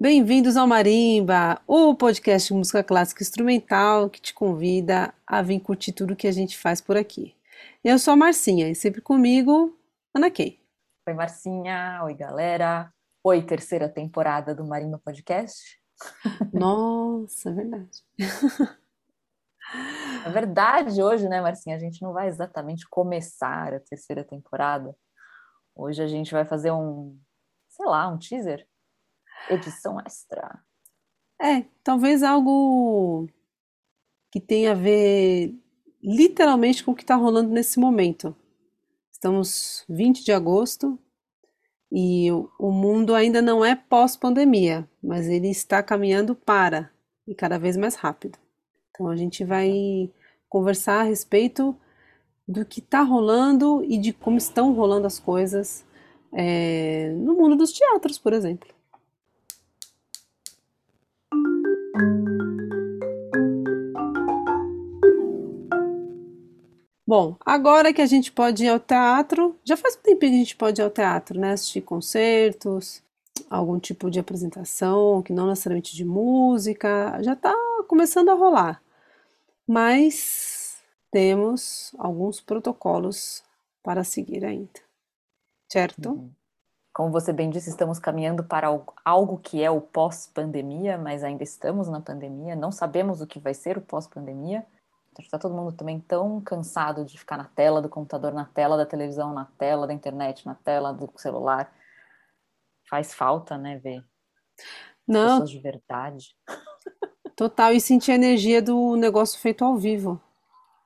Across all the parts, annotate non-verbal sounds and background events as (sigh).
Bem-vindos ao Marimba, o podcast de música clássica instrumental que te convida a vir curtir tudo que a gente faz por aqui. Eu sou a Marcinha e sempre comigo, Ana Kay. Oi, Marcinha. Oi, galera. Oi, terceira temporada do Marimba Podcast. Nossa, é verdade. (laughs) É verdade, hoje, né, Marcinha? A gente não vai exatamente começar a terceira temporada. Hoje a gente vai fazer um, sei lá, um teaser edição extra. É, talvez algo que tenha a ver literalmente com o que está rolando nesse momento. Estamos 20 de agosto e o mundo ainda não é pós-pandemia, mas ele está caminhando para e cada vez mais rápido. Então a gente vai conversar a respeito do que está rolando e de como estão rolando as coisas é, no mundo dos teatros, por exemplo. Bom, agora que a gente pode ir ao teatro, já faz um tempinho que a gente pode ir ao teatro, né? Assistir concertos, algum tipo de apresentação, que não necessariamente de música, já está começando a rolar. Mas temos alguns protocolos para seguir ainda, certo? Uhum. Como você bem disse, estamos caminhando para algo que é o pós-pandemia, mas ainda estamos na pandemia, não sabemos o que vai ser o pós-pandemia está todo mundo também tão cansado de ficar na tela do computador, na tela da televisão, na tela da internet, na tela do celular. Faz falta, né, ver Não. pessoas de verdade. Total, e sentir a energia do negócio feito ao vivo.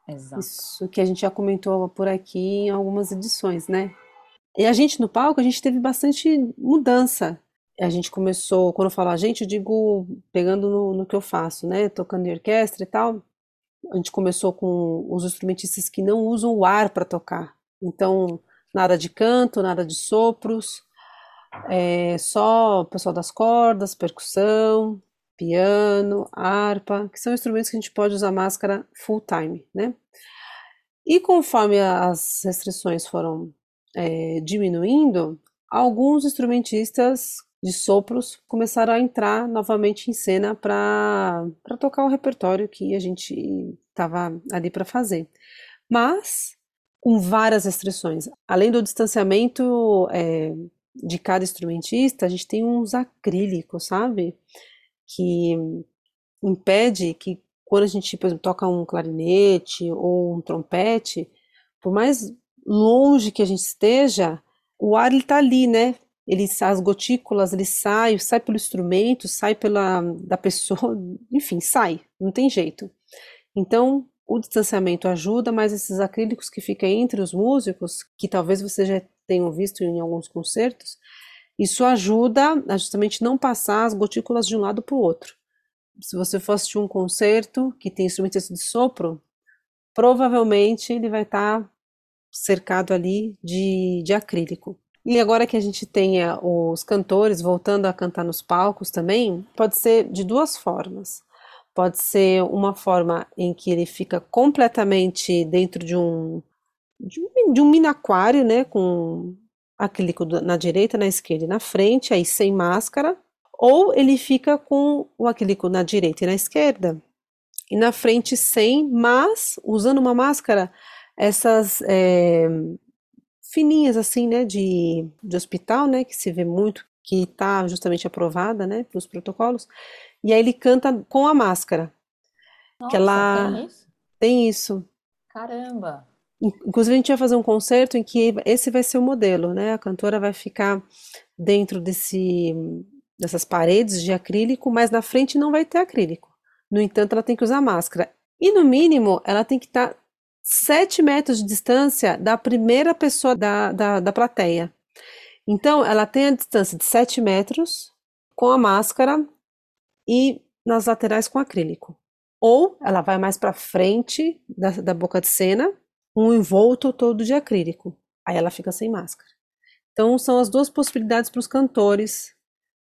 Exato. Isso que a gente já comentou por aqui em algumas edições, né? E a gente no palco, a gente teve bastante mudança. A gente começou, quando eu falo a gente, eu digo pegando no, no que eu faço, né? Tocando em orquestra e tal a gente começou com os instrumentistas que não usam o ar para tocar. Então, nada de canto, nada de sopros, é só o pessoal das cordas, percussão, piano, harpa, que são instrumentos que a gente pode usar máscara full time, né? E conforme as restrições foram é, diminuindo, alguns instrumentistas de sopros começaram a entrar novamente em cena para tocar o repertório que a gente estava ali para fazer. Mas com várias restrições. Além do distanciamento é, de cada instrumentista, a gente tem uns acrílicos, sabe? Que impede que quando a gente, por exemplo, toca um clarinete ou um trompete, por mais longe que a gente esteja, o ar está ali, né? Ele, as gotículas, ele sai, sai pelo instrumento, sai pela da pessoa, (laughs) enfim, sai, não tem jeito. Então, o distanciamento ajuda, mas esses acrílicos que ficam entre os músicos, que talvez você já tenham visto em alguns concertos, isso ajuda a justamente não passar as gotículas de um lado para o outro. Se você for assistir um concerto que tem instrumentos de sopro, provavelmente ele vai estar tá cercado ali de, de acrílico. E agora que a gente tenha os cantores voltando a cantar nos palcos também, pode ser de duas formas. Pode ser uma forma em que ele fica completamente dentro de um de um, de um mini aquário, né, com acrílico na direita, na esquerda e na frente, aí sem máscara, ou ele fica com o acrílico na direita e na esquerda e na frente sem, mas usando uma máscara essas é, fininhas assim, né, de, de hospital, né, que se vê muito, que está justamente aprovada, né, para os protocolos. E aí ele canta com a máscara. Nossa, que ela tem isso? Tem isso. Caramba. Inclusive a gente vai fazer um concerto em que esse vai ser o modelo, né? A cantora vai ficar dentro desse dessas paredes de acrílico, mas na frente não vai ter acrílico. No entanto, ela tem que usar máscara. E no mínimo, ela tem que estar tá 7 metros de distância da primeira pessoa da, da, da plateia. Então, ela tem a distância de 7 metros com a máscara e nas laterais com acrílico. Ou ela vai mais para frente da, da boca de cena, um envolto todo de acrílico. Aí ela fica sem máscara. Então, são as duas possibilidades para os cantores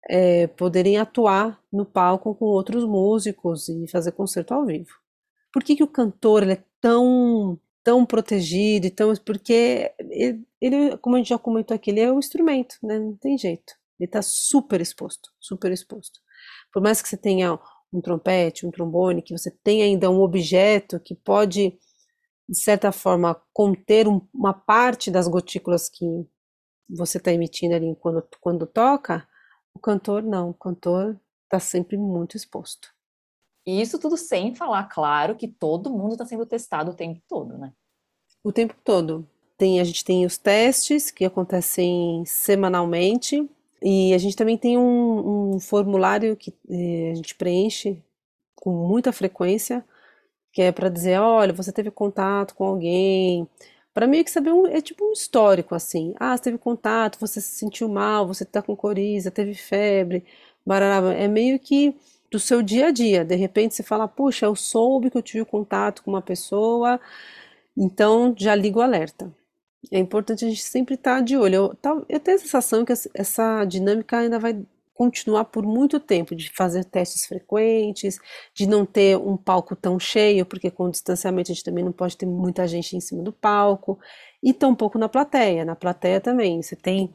é, poderem atuar no palco com outros músicos e fazer concerto ao vivo. Por que, que o cantor é tão tão protegido, tão porque ele, ele, como a gente já comentou aqui, ele é o instrumento, né? Não tem jeito. Ele está super exposto, super exposto. Por mais que você tenha um trompete, um trombone, que você tenha ainda um objeto que pode, de certa forma, conter um, uma parte das gotículas que você está emitindo ali quando, quando toca, o cantor não, o cantor está sempre muito exposto. E isso tudo sem falar, claro, que todo mundo está sendo testado o tempo todo, né? O tempo todo. Tem, a gente tem os testes que acontecem semanalmente e a gente também tem um, um formulário que eh, a gente preenche com muita frequência, que é para dizer, olha, você teve contato com alguém, para meio que saber um, é tipo um histórico assim. Ah, você teve contato, você se sentiu mal, você está com coriza, teve febre, barará, é meio que do seu dia a dia. De repente você fala, puxa, eu soube que eu tive contato com uma pessoa, então já ligo o alerta. É importante a gente sempre estar tá de olho. Eu, eu tenho a sensação que essa dinâmica ainda vai continuar por muito tempo, de fazer testes frequentes, de não ter um palco tão cheio, porque com o distanciamento a gente também não pode ter muita gente em cima do palco, e tampouco na plateia. Na plateia também, você tem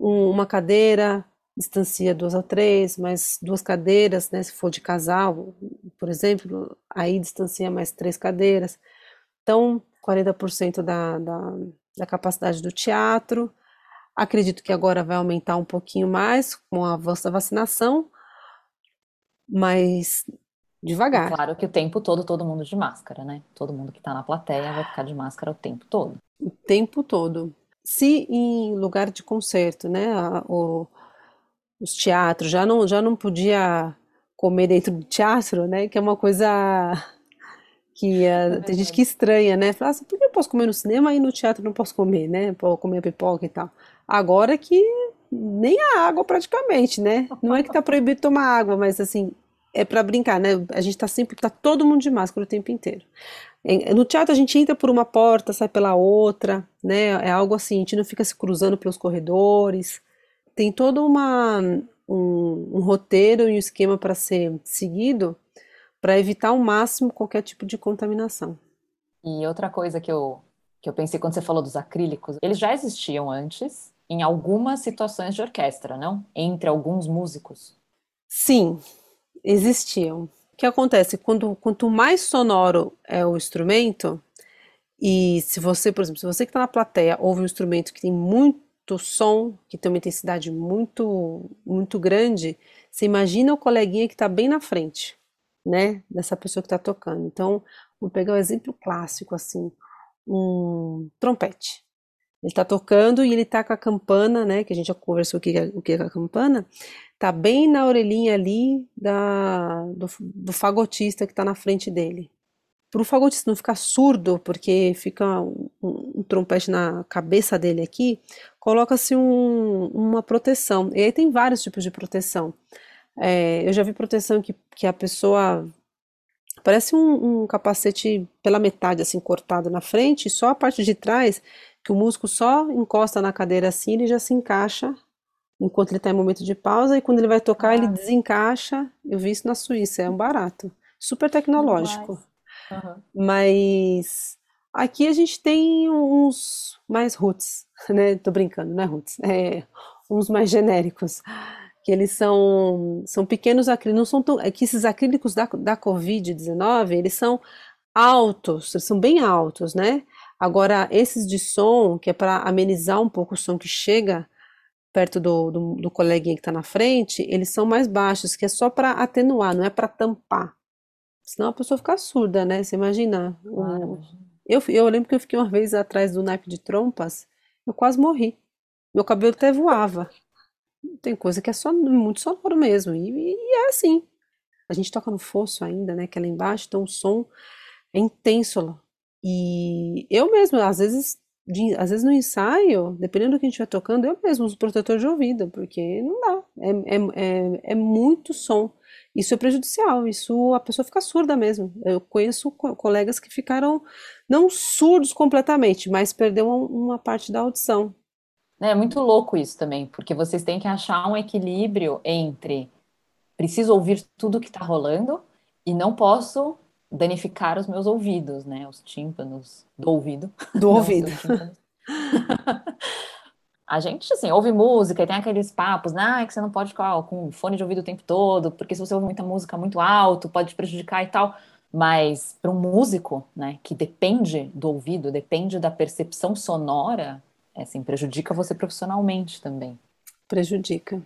um, uma cadeira, distancia duas ou três, mais duas cadeiras, né, se for de casal, por exemplo, aí distancia mais três cadeiras. Então, 40% da, da, da capacidade do teatro. Acredito que agora vai aumentar um pouquinho mais com o avanço da vacinação, mas devagar. Claro que o tempo todo todo mundo de máscara, né? Todo mundo que está na plateia vai ficar de máscara o tempo todo. O tempo todo. Se em lugar de concerto, né, o, os teatros já não já não podia comer dentro do teatro, né, que é uma coisa que uh, tem gente que estranha, né? Fala assim, por que eu posso comer no cinema e no teatro não posso comer, né? Posso comer pipoca e tal. Agora que nem a água praticamente, né? Não é que tá proibido tomar água, mas assim, é para brincar, né? A gente tá sempre, tá todo mundo de máscara o tempo inteiro. No teatro a gente entra por uma porta, sai pela outra, né? É algo assim, a gente não fica se cruzando pelos corredores. Tem todo uma, um, um roteiro e um esquema para ser seguido para evitar ao máximo qualquer tipo de contaminação. E outra coisa que eu, que eu pensei quando você falou dos acrílicos, eles já existiam antes em algumas situações de orquestra, não? Entre alguns músicos. Sim, existiam. O que acontece? Quando, quanto mais sonoro é o instrumento, e se você, por exemplo, se você que está na plateia ouve um instrumento que tem muito som, que tem uma intensidade muito, muito grande, você imagina o coleguinha que está bem na frente né, dessa pessoa que está tocando. Então, vou pegar um exemplo clássico, assim, um trompete. Ele está tocando e ele está com a campana, né, que a gente já conversou o que é, o que é a campana, tá bem na orelhinha ali da, do, do fagotista que está na frente dele. Para o fagotista não ficar surdo, porque fica um, um, trompete na cabeça dele aqui, coloca-se um, uma proteção. E aí tem vários tipos de proteção. É, eu já vi proteção que, que a pessoa parece um, um, capacete pela metade assim cortado na frente, e só a parte de trás que o músico só encosta na cadeira assim, ele já se encaixa enquanto ele está em momento de pausa e quando ele vai tocar ah. ele desencaixa. Eu vi isso na Suíça, é um barato, super tecnológico. Uhum. Mas aqui a gente tem uns mais roots, (laughs) né? Tô brincando, não é roots, é uns mais genéricos que eles são, são pequenos acrílicos, não são tão, é que esses acrílicos da, da Covid-19, eles são altos, eles são bem altos, né? Agora, esses de som, que é para amenizar um pouco o som que chega perto do, do, do coleguinha que está na frente, eles são mais baixos, que é só para atenuar, não é para tampar. Senão a pessoa fica surda, né? Você imagina. Claro. eu, eu lembro que eu fiquei uma vez atrás do naipe de trompas, eu quase morri. Meu cabelo até voava. Tem coisa que é só muito sonoro mesmo. E, e, é assim. A gente toca no fosso ainda, né? Que é lá embaixo, então o som é intenso. E eu mesmo, às vezes, de, às vezes no ensaio, dependendo do que a gente vai tocando, eu mesmo uso protetor de ouvido, porque não dá. É, é, é, é muito som. Isso é prejudicial, isso a pessoa fica surda mesmo. Eu conheço colegas que ficaram não surdos completamente, mas perderam uma parte da audição. É muito louco isso também, porque vocês têm que achar um equilíbrio entre preciso ouvir tudo que está rolando e não posso danificar os meus ouvidos, né? Os tímpanos do ouvido. Do (laughs) ouvido. (laughs) A gente, assim, ouve música e tem aqueles papos, né? Ah, que você não pode ficar com fone de ouvido o tempo todo, porque se você ouve muita música muito alto, pode te prejudicar e tal. Mas para um músico, né, que depende do ouvido, depende da percepção sonora, é, assim, prejudica você profissionalmente também. Prejudica.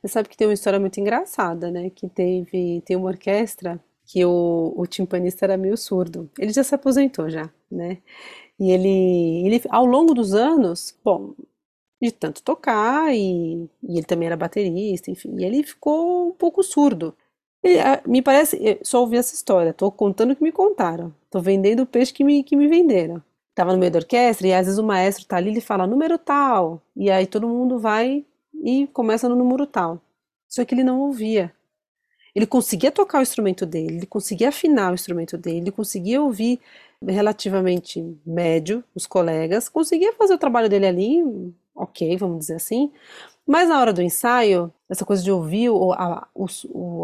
Você sabe que tem uma história muito engraçada, né? Que teve, tem uma orquestra que o, o timpanista era meio surdo. Ele já se aposentou já, né? E ele, ele, ao longo dos anos, bom, de tanto tocar e, e ele também era baterista, enfim, e ele ficou um pouco surdo. Ele, me parece, só ouvi essa história, tô contando o que me contaram, tô vendendo o peixe que me, que me venderam. Tava no meio da orquestra e às vezes o maestro tá ali e fala número tal, e aí todo mundo vai e começa no número tal. Só que ele não ouvia. Ele conseguia tocar o instrumento dele, ele conseguia afinar o instrumento dele, ele conseguia ouvir relativamente médio os colegas, conseguia fazer o trabalho dele ali, ok, vamos dizer assim, mas na hora do ensaio, essa coisa de ouvir a, a,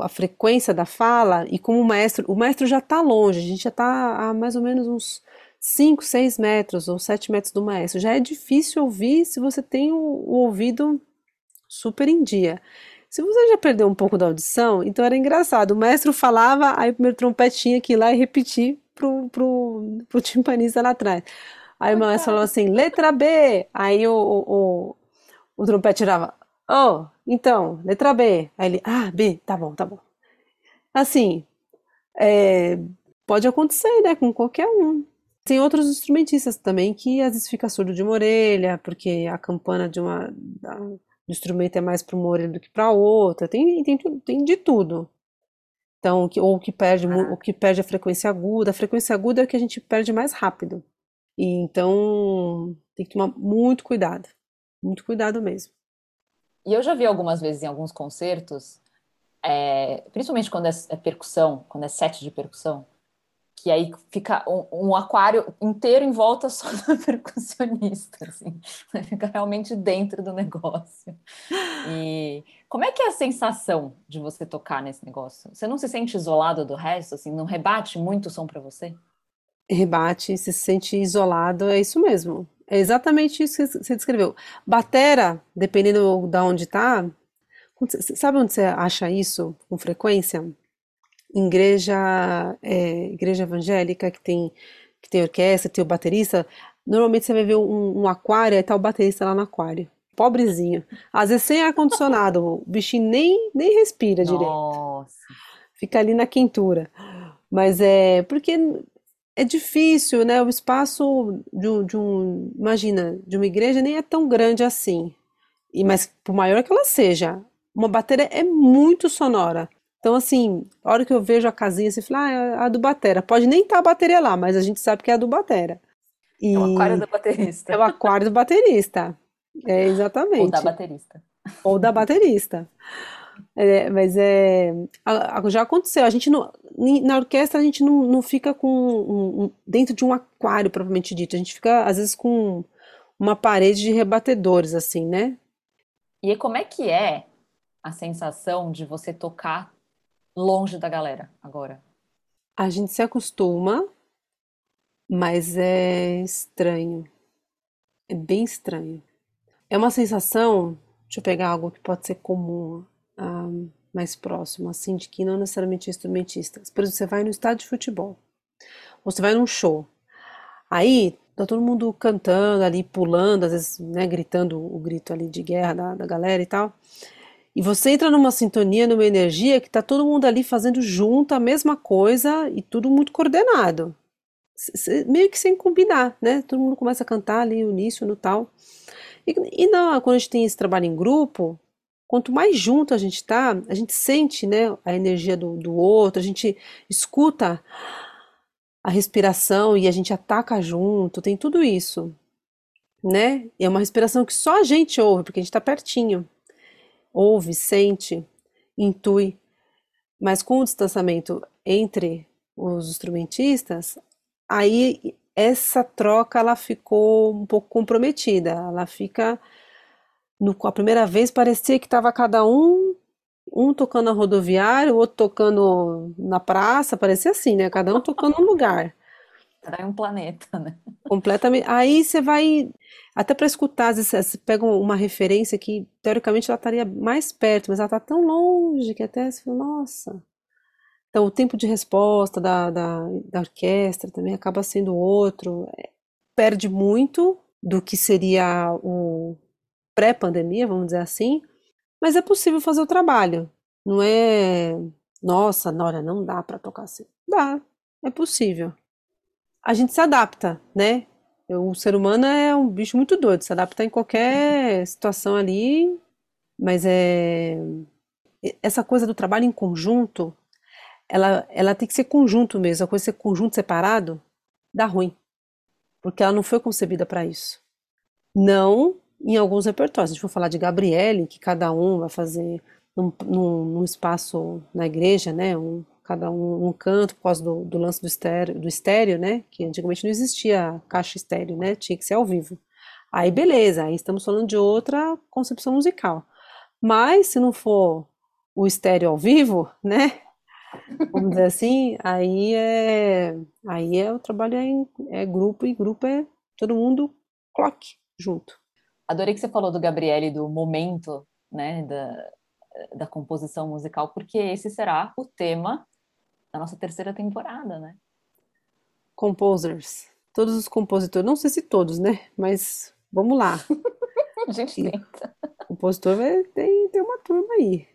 a frequência da fala, e como o maestro, o maestro já está longe, a gente já está a mais ou menos uns 5, 6 metros ou 7 metros do maestro, já é difícil ouvir se você tem o, o ouvido super em dia. Se você já perdeu um pouco da audição, então era engraçado. O maestro falava, aí o primeiro trompete tinha que ir lá e repetir pro, pro, pro timpanista lá atrás. Aí o maestro falou assim, letra B. Aí o, o, o, trompete tirava, oh, então, letra B. Aí ele, ah, B, tá bom, tá bom. Assim, é, pode acontecer, né, com qualquer um. Tem outros instrumentistas também que às vezes fica surdo de uma orelha, porque a campana de uma o instrumento é mais para uma orelha do que para outra, tem, tem, tem de tudo. Então, que, ou que perde, ah. o que perde a frequência aguda. A frequência aguda é o que a gente perde mais rápido. E então tem que tomar muito cuidado. Muito cuidado mesmo. E eu já vi algumas vezes em alguns concertos, é, principalmente quando é, é percussão, quando é set de percussão, que aí fica um, um, aquário inteiro em volta só (laughs) do percussionista, assim, fica realmente dentro do negócio. E como é que é a sensação de você tocar nesse negócio? Você não se sente isolado do resto, assim, não rebate muito o som para você? Rebate, se sente isolado, é isso mesmo. É exatamente isso que você descreveu. Batera, dependendo de onde tá, sabe onde você acha isso com frequência? igreja, é, igreja evangélica que tem, que tem orquestra, tem o baterista, normalmente você vai ver um, um aquário e tá o baterista lá no aquário. Pobrezinho. Às vezes sem ar-condicionado, o bichinho nem, nem respira direito. Nossa. Fica ali na quentura. Mas é porque é difícil, né? O espaço de um, de um, imagina, de uma igreja nem é tão grande assim. E mas por maior que ela seja, uma bateria é muito sonora. Então, assim, a hora que eu vejo a casinha, você fala, ah, é a do Batera. Pode nem estar tá a bateria lá, mas a gente sabe que é a do Batera. E... É o aquário do baterista. É o aquário do baterista. É, exatamente. Ou da baterista. Ou da baterista. É, mas é, já aconteceu. A gente não, na orquestra a gente não, não fica com um, um, dentro de um aquário propriamente dito. A gente fica às vezes com uma parede de rebatedores assim, né? E como é que é a sensação de você tocar longe da galera agora? A gente se acostuma, mas é estranho. É bem estranho. É uma sensação, deixa eu pegar algo que pode ser comum, mais próximo, assim, de que não necessariamente é instrumentista. Por exemplo, você vai no estádio de futebol, ou você vai num show. Aí tá todo mundo cantando ali, pulando, às vezes, né, gritando o grito ali de guerra da, da galera e tal. E você entra numa sintonia, numa energia que está todo mundo ali fazendo junto a mesma coisa e tudo muito coordenado. Meio que sem combinar, né? Todo mundo começa a cantar ali uníssono no tal. E, e não, quando a gente tem esse trabalho em grupo, quanto mais junto a gente está, a gente sente né, a energia do, do outro, a gente escuta a respiração e a gente ataca junto, tem tudo isso, né? É uma respiração que só a gente ouve, porque a gente está pertinho ouve, sente, intui, mas com o distanciamento entre os instrumentistas, aí essa troca ela ficou um pouco comprometida. Ela fica no, a primeira vez parecia que estava cada um um tocando na rodoviária, o outro tocando na praça, parecia assim, né? Cada um tocando um lugar. (laughs) Era um planeta, né? Completamente. Aí você vai Até para escutar, às vezes você pega uma referência que teoricamente ela estaria mais perto, mas ela está tão longe que até você fala, nossa. Então o tempo de resposta da, da, da orquestra também acaba sendo outro. É, perde muito do que seria o pré-pandemia, vamos dizer assim, mas é possível fazer o trabalho. Não é, nossa, Nora, não dá para tocar assim. Dá, é possível. A gente se adapta, né? O ser humano é um bicho muito doido, se adapta em qualquer situação ali, mas é essa coisa do trabalho em conjunto, ela, ela tem que ser conjunto mesmo. A coisa ser conjunto separado dá ruim, porque ela não foi concebida para isso. Não em alguns repertórios. A gente for falar de Gabriele, que cada um vai fazer num, num, num espaço na igreja, né? Um, cada um um canto por causa do, do lance do estéreo, do estéreo, né? Que antigamente não existia caixa estéreo, né? Tinha que ser ao vivo. Aí beleza, aí estamos falando de outra concepção musical. Mas se não for o estéreo ao vivo, né? Vamos dizer assim, aí é aí é o trabalho é, em, é grupo e grupo é todo mundo clock junto. Adorei que você falou do Gabriele do momento, né, da, da composição musical, porque esse será o tema da nossa terceira temporada, né? Composers. Todos os compositores, não sei se todos, né? Mas vamos lá. (laughs) A gente e tenta. O compositor vai ter, ter uma turma aí.